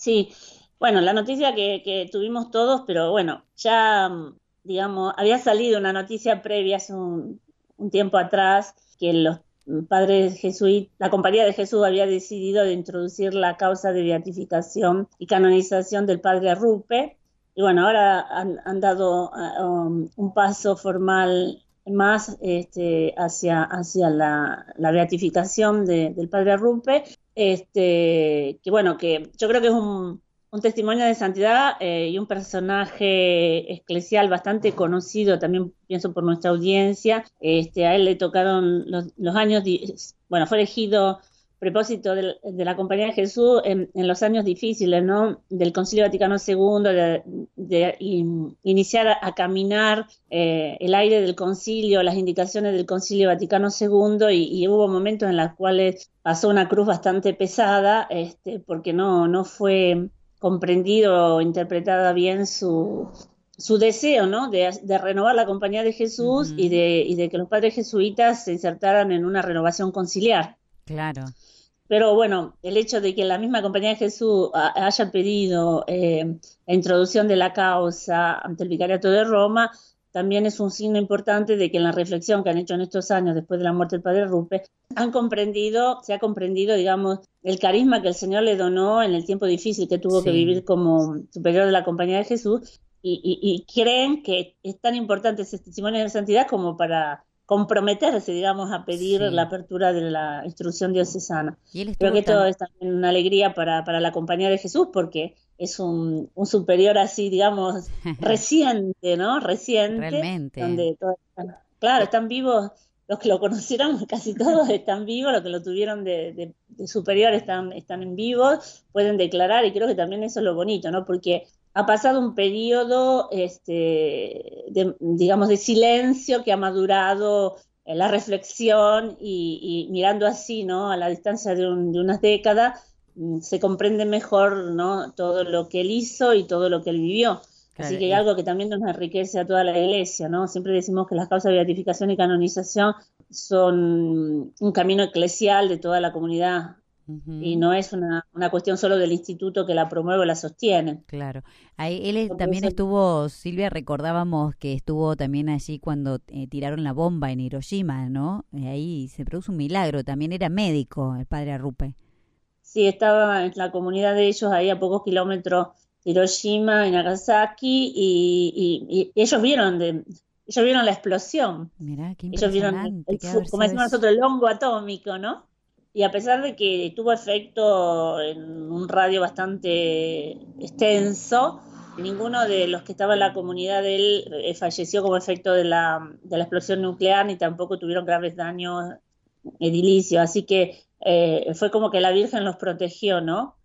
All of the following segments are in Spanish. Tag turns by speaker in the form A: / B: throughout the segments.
A: Sí, bueno, la noticia que, que tuvimos todos, pero bueno, ya, mm, digamos, había salido una noticia previa hace un, tiempo atrás que los padres jesuitas, la Compañía de Jesús había decidido de introducir la causa de beatificación y canonización del padre Rupe. Y bueno, ahora han, dado um, un paso formal más este, hacia, hacia la, beatificación del padre Rupe, este, que bueno, que yo creo que es un, un testimonio de santidad eh, y un personaje eclesial bastante conocido, también pienso por nuestra audiencia. Este, a él le tocaron los, años, bueno, fue elegido propósito de, la Compañía de Jesús en, los años difíciles, ¿no? Del Concilio Vaticano II, de, iniciar a, caminar eh, el aire del concilio, las indicaciones del Concilio Vaticano II, y, hubo momentos en los cuales pasó una cruz bastante pesada, este, porque no, no fue comprendido o interpretada bien su, su deseo, ¿no? De, renovar la compañía de Jesús y, de, y de que los padres jesuitas se insertaran en una renovación conciliar.
B: Claro.
A: Pero bueno, el hecho de que la misma compañía de Jesús haya pedido eh, la introducción de la causa ante el Vicariato de Roma también es un signo importante de que en la reflexión que han hecho en estos años después de la muerte del padre Rupe, han comprendido, se ha comprendido, digamos, el carisma que el Señor le donó en el tiempo difícil que tuvo que vivir como superior de la Compañía de Jesús y, creen que es tan importante ese testimonio de santidad como para comprometerse, digamos, a pedir la apertura de la instrucción diocesana. Creo que todo es también una alegría para, para la Compañía de Jesús porque es un, un superior así, digamos, reciente, ¿no? Reciente.
B: Realmente.
A: Donde claro, están vivos, los que lo conocieron, casi todos están vivos, los que lo tuvieron de, superior están, están en vivo, pueden declarar y creo que también eso es lo bonito, ¿no? Porque ha pasado un periodo, este, de, digamos, de silencio que ha madurado la reflexión y, mirando así, ¿no? A la distancia de, de unas décadas, Mm, se comprende mejor ¿no? todo lo que él hizo y todo lo que él vivió. Así que hay algo que también nos enriquece a toda la iglesia, ¿no? Siempre decimos que las causas de beatificación y canonización son un camino eclesial de toda la comunidad y no es una, una, cuestión solo del instituto que la promueve o la sostiene.
B: Claro. Ahí, él también estuvo, Silvia, recordábamos que estuvo también allí cuando eh, tiraron la bomba en Hiroshima, ¿no? ahí se produjo un milagro, también era médico el padre Arrupe.
A: Sí, estaba en la comunidad de ellos ahí a pocos kilómetros de Hiroshima y Nagasaki y, ellos vieron de, ellos vieron la explosión.
B: Mirá, qué
A: ellos vieron como decimos nosotros, el hongo atómico, ¿no? Y a pesar de que tuvo efecto en un radio bastante extenso, ninguno de los que estaba en la comunidad de él eh, falleció como efecto de la, de la explosión nuclear ni tampoco tuvieron graves daños edilicios. Así que eh, fue como que la Virgen los protegió, ¿no?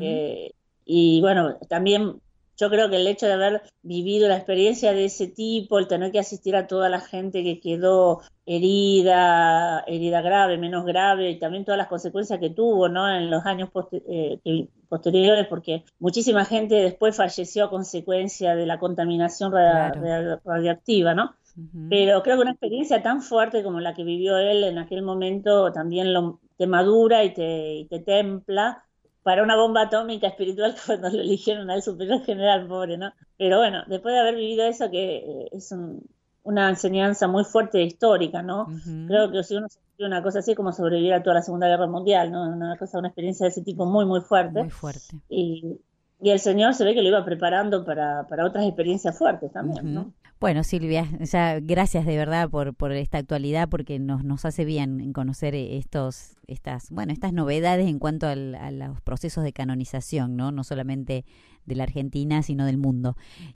A: Eh, y bueno, también yo creo que el hecho de haber vivido la experiencia de ese tipo, el tener que asistir a toda la gente que quedó herida, herida grave, menos grave, y también todas las consecuencias que tuvo, ¿no? En los años eh, posteriores, porque muchísima gente después falleció a consecuencia de la contaminación radioactiva, ¿no? Pero creo que una experiencia tan fuerte como la que vivió él en aquel momento también lo, te madura y te, te templa para una bomba atómica espiritual cuando lo eligieron al superior general, pobre, ¿no? Pero bueno, después de haber vivido eso, que eh, es una enseñanza muy fuerte histórica, ¿no? Creo que si uno se una cosa así como sobrevivir a toda la Segunda Guerra Mundial, ¿no? Una cosa, una experiencia de ese tipo muy, muy fuerte.
B: Muy fuerte.
A: Y, y el Señor se ve que lo iba preparando para, para otras experiencias fuertes también, ¿no?
B: Bueno, Silvia, ya gracias de verdad por, por esta actualidad porque nos, nos hace bien conocer estos, estas, bueno, estas novedades en cuanto a los procesos de canonización, ¿no? No solamente de la Argentina, sino del mundo.